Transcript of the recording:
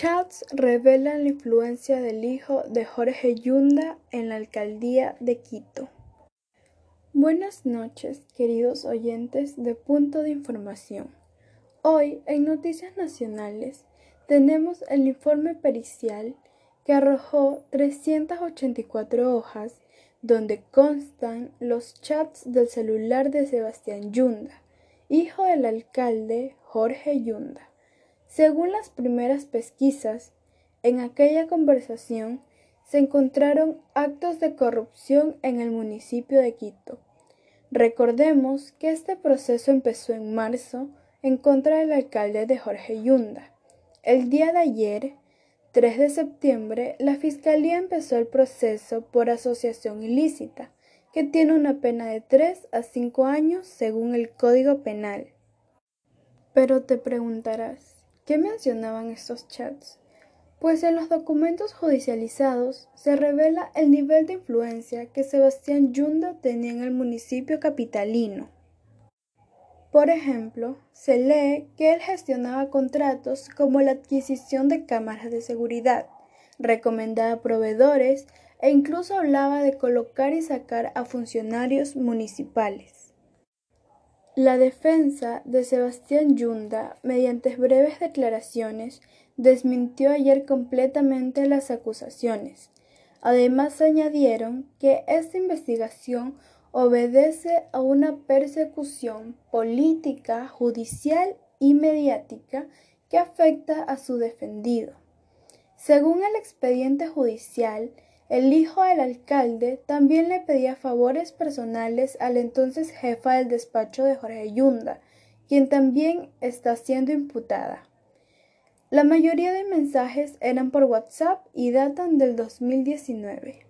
Chats revelan la influencia del hijo de Jorge Yunda en la alcaldía de Quito. Buenas noches, queridos oyentes de Punto de Información. Hoy, en Noticias Nacionales, tenemos el informe pericial que arrojó 384 hojas donde constan los chats del celular de Sebastián Yunda, hijo del alcalde Jorge Yunda. Según las primeras pesquisas, en aquella conversación se encontraron actos de corrupción en el municipio de Quito. Recordemos que este proceso empezó en marzo en contra del alcalde de Jorge Yunda. El día de ayer, 3 de septiembre, la Fiscalía empezó el proceso por asociación ilícita, que tiene una pena de 3 a 5 años según el Código Penal. Pero te preguntarás, ¿Qué mencionaban estos chats? Pues en los documentos judicializados se revela el nivel de influencia que Sebastián Yunda tenía en el municipio capitalino. Por ejemplo, se lee que él gestionaba contratos como la adquisición de cámaras de seguridad, recomendaba proveedores e incluso hablaba de colocar y sacar a funcionarios municipales. La defensa de Sebastián Yunda, mediante breves declaraciones, desmintió ayer completamente las acusaciones. Además añadieron que esta investigación obedece a una persecución política, judicial y mediática que afecta a su defendido. Según el expediente judicial, el hijo del alcalde también le pedía favores personales al entonces jefa del despacho de Jorge Yunda, quien también está siendo imputada. La mayoría de mensajes eran por WhatsApp y datan del 2019.